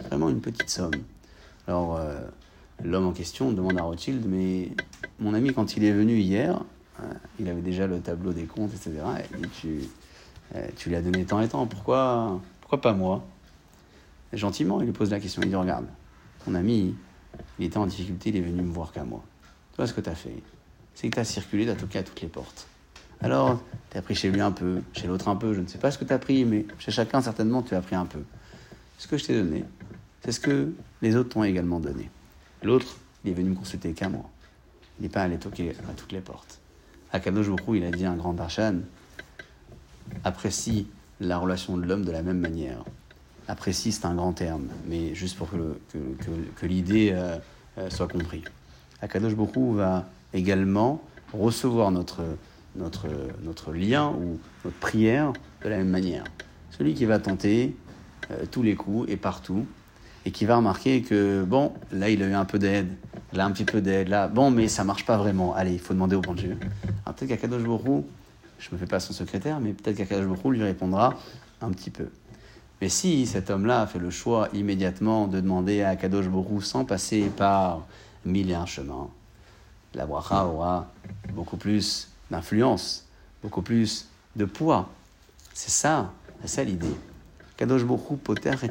vraiment une petite somme. Alors euh, l'homme en question demande à Rothschild, mais mon ami quand il est venu hier, euh, il avait déjà le tableau des comptes, etc. Euh, tu lui as donné tant et tant, pourquoi, pourquoi pas moi? Gentiment, il lui pose la question, il dit, regarde, ton ami, il était en difficulté, il est venu me voir qu'à moi ce que tu as fait, c'est que tu as circulé, tu as toqué à toutes les portes. Alors, tu as pris chez lui un peu, chez l'autre un peu, je ne sais pas ce que tu as pris, mais chez chacun, certainement, tu as pris un peu. Ce que je t'ai donné, c'est ce que les autres t'ont également donné. L'autre, il est venu me consulter qu'à moi. Il n'est pas allé toquer à toutes les portes. À Kadosh il a dit un grand Darshan apprécie la relation de l'homme de la même manière. Apprécie, c'est un grand terme, mais juste pour que, l'idée euh, euh, soit comprise. Akadosh va également recevoir notre, notre, lien ou notre prière de la même manière. Celui qui va tenter euh, tous les coups et partout, et qui va remarquer que, bon, là il a eu un peu d'aide, là un petit peu d'aide, là, bon, mais ça marche pas vraiment. Allez, il faut demander au bon Dieu. Peut-être qu'Akadosh Bokhu, je me fais pas son secrétaire, mais peut-être qu'Akadosh Bokhu lui répondra un petit peu. Mais si cet homme-là fait le choix immédiatement de demander à Akadosh Bokhu sans passer par mille et un chemins. La bracha aura beaucoup plus d'influence, beaucoup plus de poids. C'est ça, c'est ça l'idée. Kadosh poter et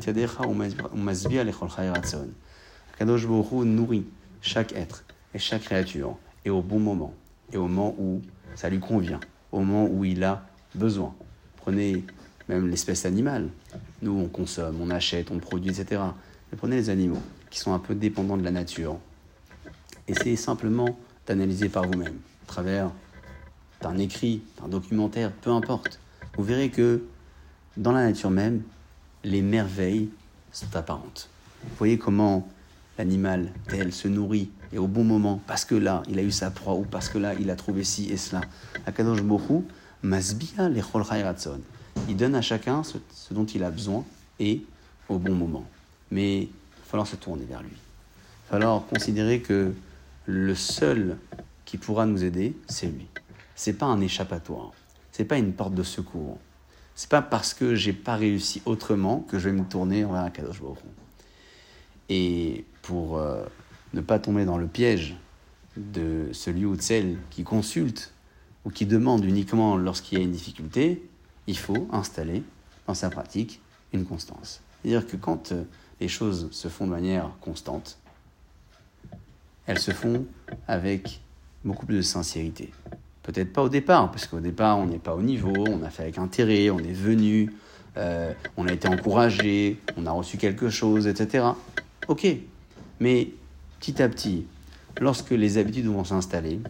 Kadosh nourrit chaque être et chaque créature, et au bon moment, et au moment où ça lui convient, au moment où il a besoin. Prenez même l'espèce animale. Nous, on consomme, on achète, on produit, etc. Mais prenez les animaux qui sont un peu dépendants de la nature, essayez simplement d'analyser par vous-même, à travers d'un écrit, d'un documentaire, peu importe. Vous verrez que dans la nature même, les merveilles sont apparentes. Vous voyez comment l'animal tel se nourrit et au bon moment, parce que là, il a eu sa proie ou parce que là, il a trouvé ci et cela. Akadosh Borou Masbia ratson. Il donne à chacun ce, ce, dont il a besoin et au bon moment. Mais il va falloir se tourner vers lui. Il va falloir considérer que le seul qui pourra nous aider, c'est lui. C'est pas un échappatoire. C'est pas une porte de secours. C'est pas parce que j'ai pas réussi autrement que je vais me tourner vers un Kadosh Baruch Et pour euh, ne pas tomber dans le piège de celui ou de celle qui consulte ou qui demande uniquement lorsqu'il y a une difficulté, il faut installer dans sa pratique une constance. C'est-à-dire que quand euh, les choses se font de manière constante, elles se font avec beaucoup plus de sincérité. Peut-être pas au départ, parce qu'au départ, on n'est pas au niveau, on a fait avec intérêt, on est venu, euh, on a été encouragé, on a reçu quelque chose, etc. Ok, mais petit à petit, lorsque les habitudes vont s'installer,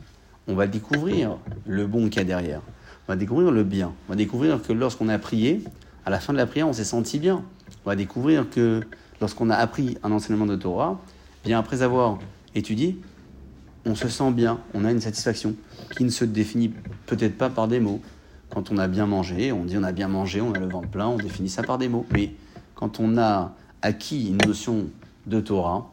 on va découvrir le bon qu'il y a derrière. On va découvrir le bien. On va découvrir que lorsqu'on a prié, à la fin de la prière, on s'est senti bien. On va découvrir que lorsqu'on a appris un enseignement de Torah, bien après avoir étudié, on se sent bien, on a une satisfaction qui ne se définit peut-être pas par des mots. Quand on a bien mangé, on dit on a bien mangé, on a le ventre plein, on définit ça par des mots. Mais quand on a acquis une notion de Torah,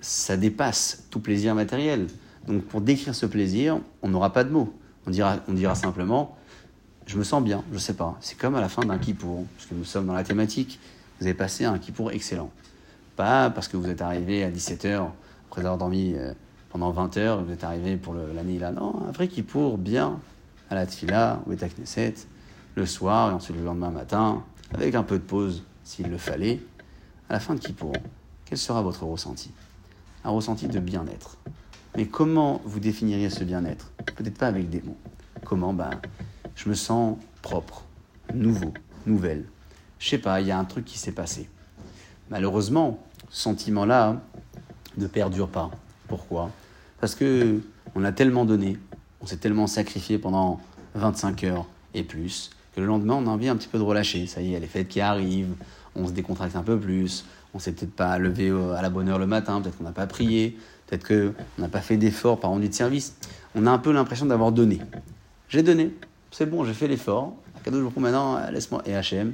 ça dépasse tout plaisir matériel. Donc pour décrire ce plaisir, on n'aura pas de mots. On dira, on dira simplement je me sens bien, je sais pas. C'est comme à la fin d'un kippour, parce que nous sommes dans la thématique. Vous avez passé un kippour excellent. Pas parce que vous êtes arrivé à 17h après avoir dormi euh, pendant 20 heures, vous êtes arrivé pour l'année là. Non, un vrai pour bien à la tfila, au Knesset, le soir et ensuite le lendemain matin, avec un peu de pause s'il le fallait. À la fin de Kippour, quel sera votre ressenti? Un ressenti de bien-être. Mais comment vous définiriez ce bien-être? Peut-être pas avec des mots. Comment? Ben, Je me sens propre, nouveau, nouvelle. Je sais pas, il y a un truc qui s'est passé. Malheureusement, ce sentiment-là ne perdure pas. Pourquoi? Parce que on a tellement donné, on s'est tellement sacrifié pendant 25 heures et plus, que le lendemain, on a envie un petit peu de relâcher. Ça y est, les fêtes qui arrivent, on se décontracte un peu plus, on s'est peut-être pas levé à la bonne heure le matin, peut-être qu'on n'a pas prié, peut-être qu'on n'a pas fait d'effort par rendu de service. On a un peu l'impression d'avoir donné. J'ai donné, c'est bon, j'ai fait l'effort. Cadeau de maintenant, laisse-moi. Et HM,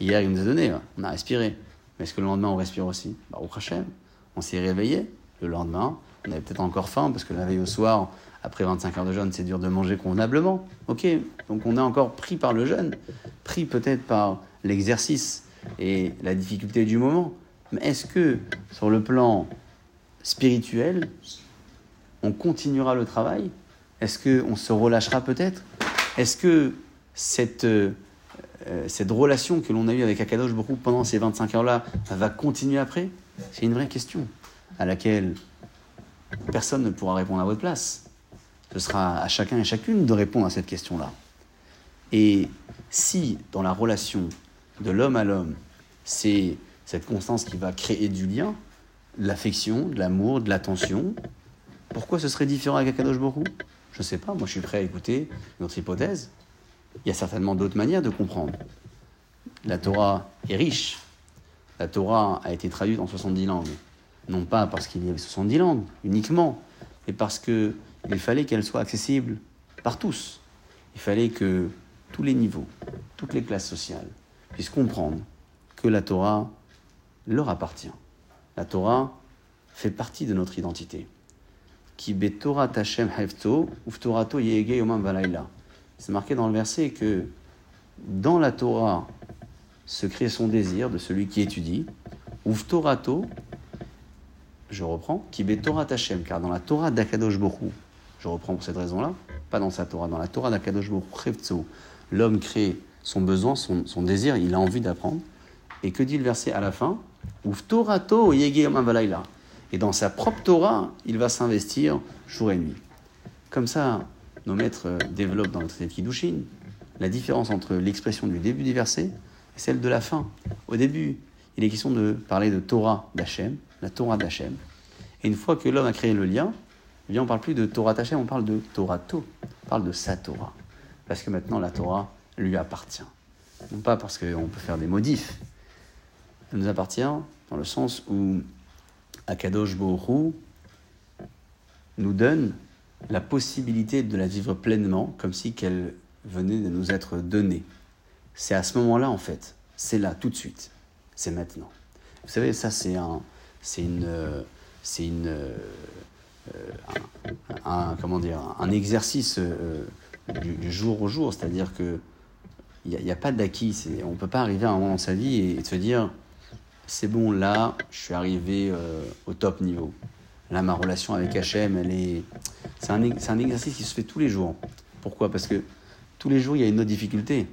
hier, il nous a donné, on a respiré. Mais est-ce que le lendemain, on respire aussi? Bah, au HM, on s'est réveillé. Le lendemain, on avait peut-être encore faim parce que la veille au soir, après 25 heures de jeûne, c'est dur de manger convenablement. Ok, donc on est encore pris par le jeûne, pris peut-être par l'exercice et la difficulté du moment. Mais est-ce que sur le plan spirituel, on continuera le travail? Est-ce qu'on se relâchera peut-être? Est-ce que cette, euh, cette relation que l'on a eue avec Akadosh beaucoup pendant ces 25 heures-là va continuer après? C'est une vraie question à laquelle personne ne pourra répondre à votre place. Ce sera à chacun et chacune de répondre à cette question-là. Et si, dans la relation de l'homme à l'homme, c'est cette constance qui va créer du lien, de l'affection, de l'amour, de l'attention, pourquoi ce serait différent avec Akadosh Borou Je ne sais pas, moi je suis prêt à écouter notre hypothèse. Il y a certainement d'autres manières de comprendre. La Torah est riche. La Torah a été traduite en 70 langues non pas parce qu'il y avait 70 langues uniquement, mais parce qu'il fallait qu'elle soit accessible par tous. Il fallait que tous les niveaux, toutes les classes sociales puissent comprendre que la Torah leur appartient. La Torah fait partie de notre identité. C'est marqué dans le verset que dans la Torah se crée son désir de celui qui étudie. Je reprends, qui Torah Tachem, car dans la Torah d'Akadosh Borou, je reprends pour cette raison-là, pas dans sa Torah, dans la Torah d'Akadosh Borou, l'homme crée son besoin, son, désir, il a envie d'apprendre. Et que dit le verset à la fin? Torato Et dans sa propre Torah, il va s'investir jour et nuit. Comme ça, nos maîtres euh, développent dans de Kiddushin la différence entre l'expression du début du verset et celle de la fin. Au début, il est question de parler de Torah d'Hachem, la Torah d'Hachem. Et une fois que l'homme a créé le lien, eh bien on ne parle plus de Torah d'Hachem, on parle de Torato, on parle de sa Torah. Parce que maintenant la Torah lui appartient. Non pas parce qu'on peut faire des modifs. Elle nous appartient dans le sens où Akadosh Borou nous donne la possibilité de la vivre pleinement, comme si qu'elle venait de nous être donné. C'est à ce moment-là, en fait. C'est là, tout de suite. C'est maintenant. Vous savez, ça, c'est un, c'est une, c'est une, euh, un, comment dire, un exercice euh, du, jour au jour. C'est-à-dire que il n'y a, pas d'acquis. On ne peut pas arriver à un moment dans sa vie et, se dire, c'est bon, là, je suis arrivé euh, au top niveau. Là, ma relation avec HM, elle est, c'est un, un exercice qui se fait tous les jours. Pourquoi? Parce que tous les jours, il y a une autre difficulté.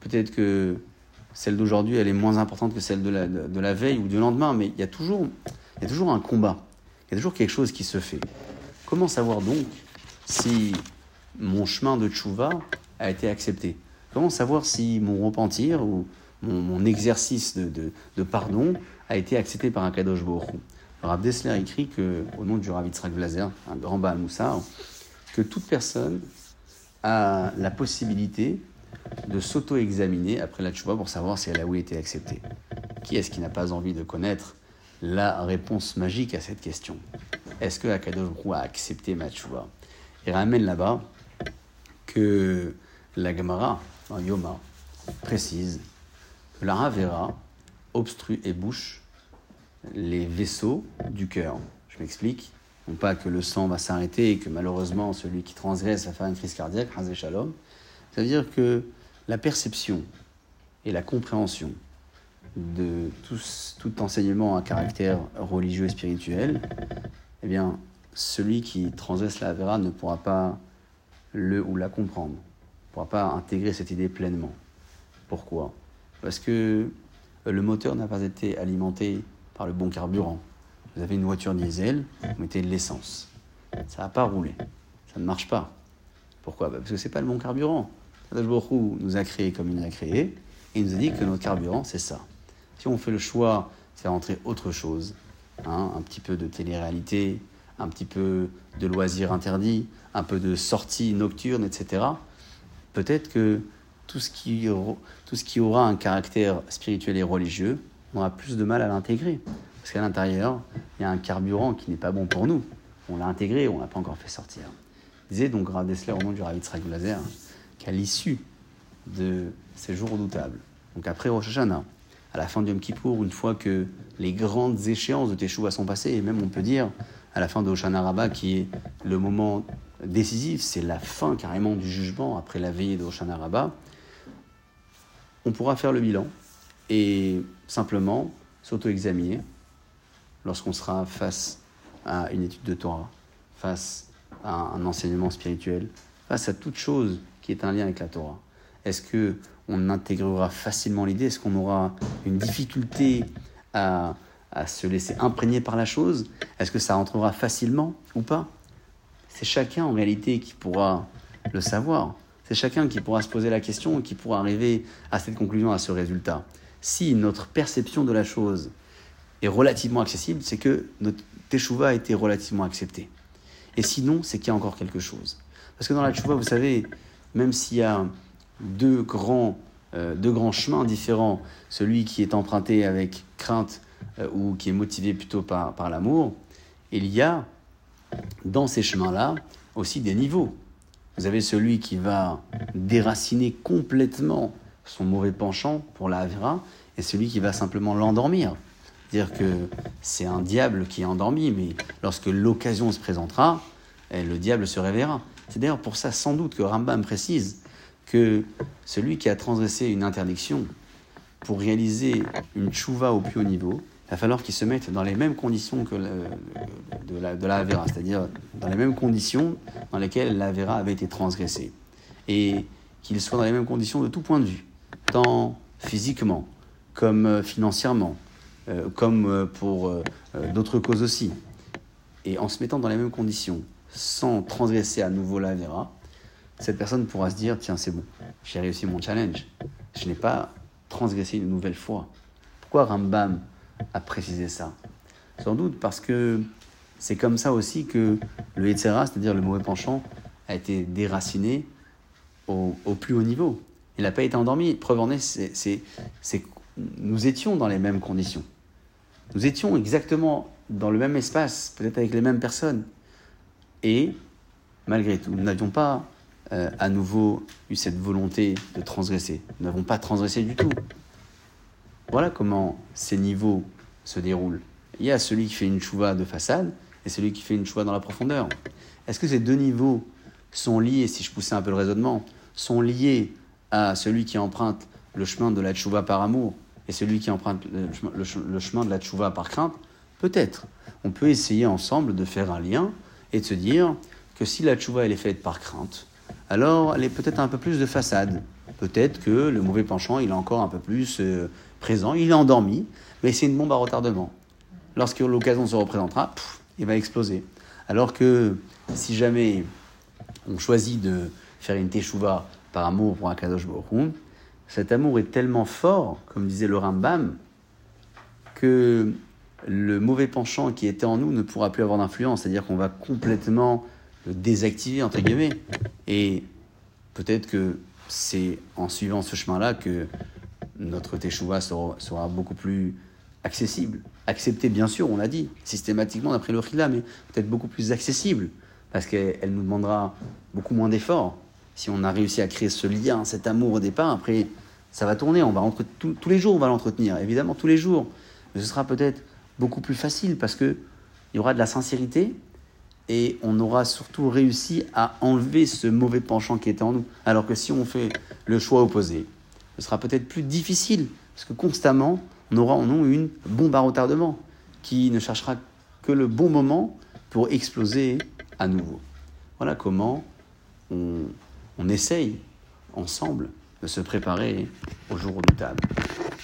Peut-être que celle d'aujourd'hui, elle est moins importante que celle de la, de, la, veille ou du lendemain, mais il y, a toujours, il y a toujours un combat. Il y a toujours quelque chose qui se fait. Comment savoir donc si mon chemin de tchouva a été accepté? Comment savoir si mon repentir ou mon, exercice de, de, pardon a été accepté par un Kadosh Baruch Rav Dessler écrit que, au nom du Rav Yitzhak Blazer, un grand Baal Moussar, que toute personne a la possibilité de s'auto-examiner après la tchouva pour savoir si elle a ou été acceptée. Qui est-ce qui n'a pas envie de connaître la réponse magique à cette question? Est-ce que Akadosh a accepté ma tchouva Il ramène là-bas que la Gemara, en Yoma, précise que la Ravera obstrue et bouche les vaisseaux du cœur. Je m'explique. Non pas que le sang va s'arrêter et que malheureusement celui qui transgresse va faire une crise cardiaque, Shalom. Ça veut dire que la perception et la compréhension de tout, enseignement à caractère religieux et spirituel, eh bien, celui qui transgresse la vera ne pourra pas le ou la comprendre, ne pourra pas intégrer cette idée pleinement. Pourquoi? Parce que le moteur n'a pas été alimenté par le bon carburant. Vous avez une voiture diesel, vous mettez de l'essence. Ça va pas rouler. Ça ne marche pas. Pourquoi? Parce que ce n'est pas le bon carburant. Baruch nous a créé comme il nous a créé, et il nous a dit que notre carburant, c'est ça. Si on fait le choix de faire entrer autre chose, hein, un petit peu de télé-réalité, un petit peu de loisirs interdits, un peu de sorties nocturnes, etc., peut-être que tout ce, qui, aura un caractère spirituel et religieux, on aura plus de mal à l'intégrer. Parce qu'à l'intérieur, il y a un carburant qui n'est pas bon pour nous. On l'a intégré, on ne l'a pas encore fait sortir. Disait donc Rav Dessler au nom du Rav Yitzhak Blazer, qu'à l'issue de ces jours redoutables, donc après Rosh Hashanah, à la fin du Yom Kippour, une fois que les grandes échéances de Teshuvah sont passées, et même on peut dire à la fin de Hoshana Rabbah, qui est le moment décisif, c'est la fin carrément du jugement après la veillée de Hoshana Rabbah, on pourra faire le bilan et simplement s'auto-examiner lorsqu'on sera face à une étude de Torah, face à un enseignement spirituel, face à toute chose est un lien avec la Torah Est-ce que on intégrera facilement l'idée? Est-ce qu'on aura une difficulté à, se laisser imprégner par la chose? Est-ce que ça entrera facilement ou pas? C'est chacun en réalité qui pourra le savoir. C'est chacun qui pourra se poser la question et qui pourra arriver à cette conclusion, à ce résultat. Si notre perception de la chose est relativement accessible, c'est que notre teshuva a été relativement accepté. Et sinon, c'est qu'il y a encore quelque chose. Parce que dans la teshuva, vous savez, même s'il y a deux grands, euh, deux grands chemins différents, celui qui est emprunté avec crainte euh, ou qui est motivé plutôt par, par l'amour, il y a dans ces chemins-là aussi des niveaux. Vous avez celui qui va déraciner complètement son mauvais penchant pour la Avera et celui qui va simplement l'endormir. Dire que c'est un diable qui est endormi, mais lorsque l'occasion se présentera, eh, le diable se réveillera. C'est d'ailleurs pour ça sans doute que Rambam précise que celui qui a transgressé une interdiction pour réaliser une tchouva au plus haut niveau, il va falloir qu'il se mette dans les mêmes conditions que de, la, de c'est-à-dire dans les mêmes conditions dans lesquelles la Avera avait été transgressée. Et qu'il soit dans les mêmes conditions de tout point de vue, tant physiquement, comme euh, financièrement, euh, comme euh, pour d'autres causes aussi. Et en se mettant dans les mêmes conditions, sans transgresser à nouveau la vera, cette personne pourra se dire tiens, c'est bon, j'ai réussi mon challenge. Je n'ai pas transgressé une nouvelle fois. Pourquoi Rambam a précisé ça? Sans doute parce que c'est comme ça aussi que le Yetzera, c'est-à-dire le mauvais penchant, a été déraciné au, plus haut niveau. Il n'a pas été endormi. Preuve en est, c'est nous étions dans les mêmes conditions. Nous étions exactement dans le même espace, peut-être avec les mêmes personnes. Et malgré tout, nous n'avions pas euh, à nouveau eu cette volonté de transgresser. Nous n'avons pas transgressé du tout. Voilà comment ces niveaux se déroulent. Il y a celui qui fait une chouva de façade et celui qui fait une chouva dans la profondeur. Est-ce que ces deux niveaux sont liés, si je poussais un peu le raisonnement, sont liés à celui qui emprunte le chemin de la chouva par amour et celui qui emprunte le, chemin de la chouva par crainte? Peut-être. On peut essayer ensemble de faire un lien et de se dire que si la chouva elle est faite par crainte, alors elle est peut-être un peu plus de façade. Peut-être que le mauvais penchant, il est encore un peu plus euh, présent, il est endormi, mais c'est une bombe à retardement. Lorsque l'occasion se représentera, il va exploser. Alors que si jamais on choisit de faire une teshuva par amour pour un kadosh Baruch cet amour est tellement fort, comme disait le Rambam, que le mauvais penchant qui était en nous ne pourra plus avoir d'influence. C'est-à-dire qu'on va complètement le désactiver, entre guillemets. Et peut-être que c'est en suivant ce chemin-là que notre teshuva sera, beaucoup plus accessible. Accepté, bien sûr, on l'a dit, systématiquement d'après le Khila, mais peut-être beaucoup plus accessible, parce qu'elle nous demandera beaucoup moins d'efforts. Si on a réussi à créer ce lien, cet amour au départ, après, ça va tourner, on va tous les jours, on va l'entretenir, évidemment, tous les jours. Mais ce sera peut-être beaucoup plus facile, parce qu'il y aura de la sincérité, et on aura surtout réussi à enlever ce mauvais penchant qui était en nous. Alors que si on fait le choix opposé, ce sera peut-être plus difficile, parce que constamment, on aura en nous une bombe à retardement qui ne cherchera que le bon moment pour exploser à nouveau. Voilà comment on, essaye ensemble de se préparer au jour redoutable.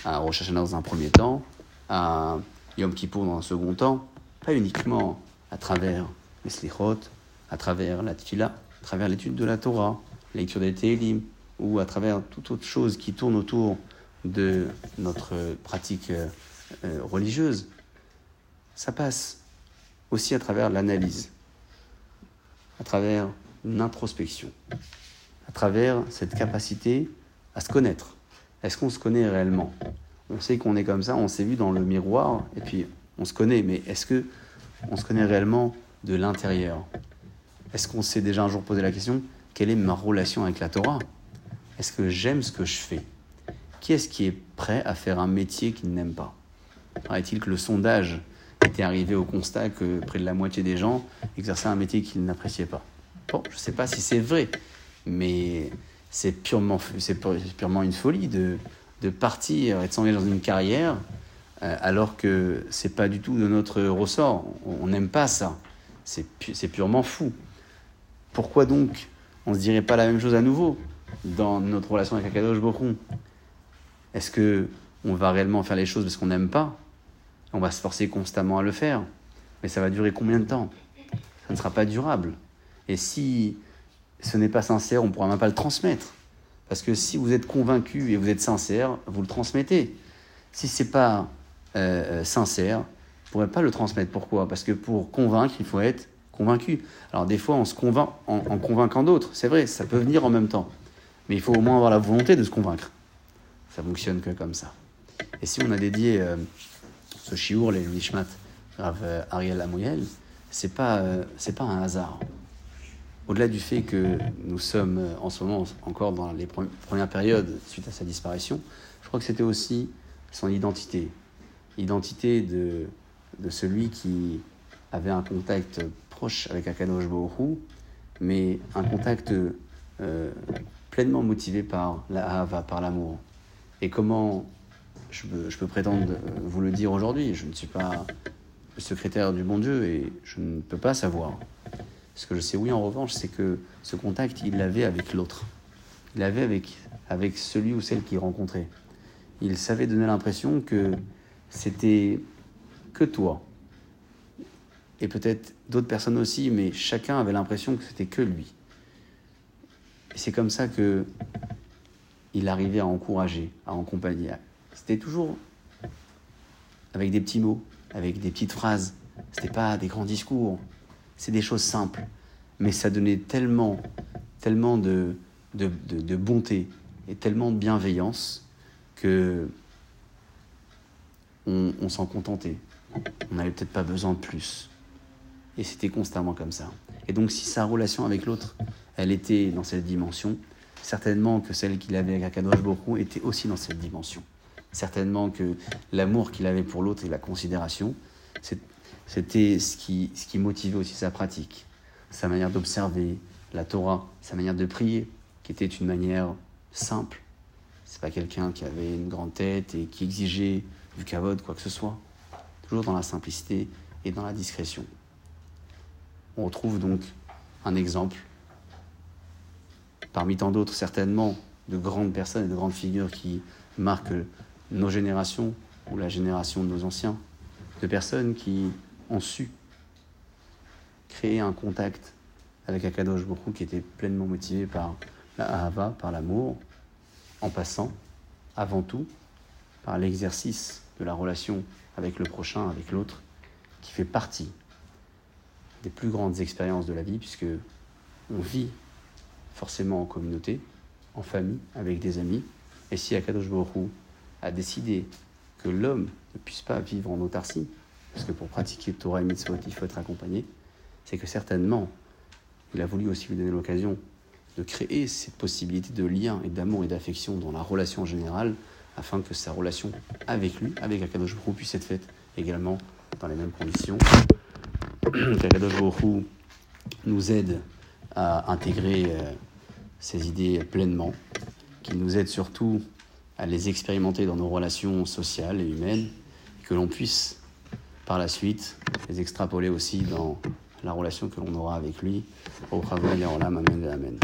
À Hashanah dans un premier temps, à Yom Kippour dans un second temps, pas uniquement à travers les slichot, à travers la tfila, à travers l'étude de la Torah, la lecture des Télim, ou à travers toute autre chose qui tourne autour de notre pratique euh, euh, religieuse, ça passe aussi à travers l'analyse, à travers l'introspection, à travers cette capacité à se connaître. Est-ce qu'on se connaît réellement? On sait qu'on est comme ça, on s'est vu dans le miroir, et puis on se connaît, mais est-ce que on se connaît réellement de l'intérieur? Est-ce qu'on s'est déjà un jour posé la question quelle est ma relation avec la Torah? Est-ce que j'aime ce que je fais? Qui est-ce qui est prêt à faire un métier qu'il n'aime pas? Paraît-il que le sondage était arrivé au constat que près de la moitié des gens exerçaient un métier qu'ils n'appréciaient pas. Bon, je ne sais pas si c'est vrai, mais c'est purement, c'est purement une folie de, de partir et de s'engager dans une carrière euh, alors que c'est pas du tout de notre ressort. On n'aime pas ça. C'est purement fou. Pourquoi donc on ne se dirait pas la même chose à nouveau dans notre relation avec Akadosh Bokron Est-ce que on va réellement faire les choses parce qu'on n'aime pas? On va se forcer constamment à le faire. Mais ça va durer combien de temps? Ça ne sera pas durable. Et si ce n'est pas sincère, on ne pourra même pas le transmettre. Parce que si vous êtes convaincu et vous êtes sincère, vous le transmettez. Si c'est pas euh, euh, sincère, pourrait pas le transmettre. Pourquoi? Parce que pour convaincre, il faut être convaincu. Alors des fois, on se convainc en, convainquant d'autres. C'est vrai, ça peut venir en même temps. Mais il faut au moins avoir la volonté de se convaincre. Ça fonctionne que comme ça. Et si on a dédié euh, ce chiour, les Nishmat, grave euh, Ariel Amouyel, c'est pas, c'est pas un hasard. Au-delà du fait que nous sommes en ce moment encore dans les premières périodes suite à sa disparition, je crois que c'était aussi son identité. Identité de, celui qui avait un contact proche avec Akadosh Baruch mais un contact euh, pleinement motivé par la hava, par l'amour. Et comment je peux, je peux prétendre euh, vous le dire aujourd'hui Je ne suis pas le secrétaire du bon Dieu et je ne peux pas savoir. Ce que je sais, oui, en revanche, c'est que ce contact, il l'avait avec l'autre. Il l'avait avec, avec celui ou celle qu'il rencontrait. Il savait donner l'impression que c'était que toi. Et peut-être d'autres personnes aussi, mais chacun avait l'impression que c'était que lui. Et c'est comme ça que il arrivait à encourager, à accompagner. C'était toujours avec des petits mots, avec des petites phrases. C'était pas des grands discours. C'est des choses simples. Mais ça donnait tellement, tellement de, de, de bonté et tellement de bienveillance que on, s'en contentait. On n'avait peut-être pas besoin de plus. Et c'était constamment comme ça. Et donc si sa relation avec l'autre, elle était dans cette dimension, certainement que celle qu'il avait avec Akadosh Borou était aussi dans cette dimension. Certainement que l'amour qu'il avait pour l'autre et la considération, c'était ce qui, motivait aussi sa pratique, sa manière d'observer la Torah, sa manière de prier, qui était une manière simple. C'est pas quelqu'un qui avait une grande tête et qui exigeait du kavod, quoi que ce soit. Toujours dans la simplicité et dans la discrétion. On retrouve donc un exemple, parmi tant d'autres certainement, de grandes personnes et de grandes figures qui marquent nos générations ou la génération de nos anciens, de personnes qui ont su créer un contact avec Akadosh Bokhu qui était pleinement motivé par la Ahava, par l'amour, en passant, avant tout, par l'exercice de la relation avec le prochain, avec l'autre, qui fait partie des plus grandes expériences de la vie, puisque on vit forcément en communauté, en famille, avec des amis. Et si Akadosh Baruch a décidé que l'homme ne puisse pas vivre en autarcie, parce que pour pratiquer Torah et Mitzvot, il faut être accompagné, c'est que certainement, il a voulu aussi lui donner l'occasion de créer cette possibilité de lien et d'amour et d'affection dans la relation générale, afin que sa relation avec lui, avec Akadosh Baruch puisse être faite également dans les mêmes conditions. Qu'Akadosh Baruch nous aide à intégrer euh, ces idées pleinement, qui nous aide surtout à les expérimenter dans nos relations sociales et humaines, que l'on puisse par la suite les extrapoler aussi dans la relation que l'on aura avec lui. Au Amen, Amen.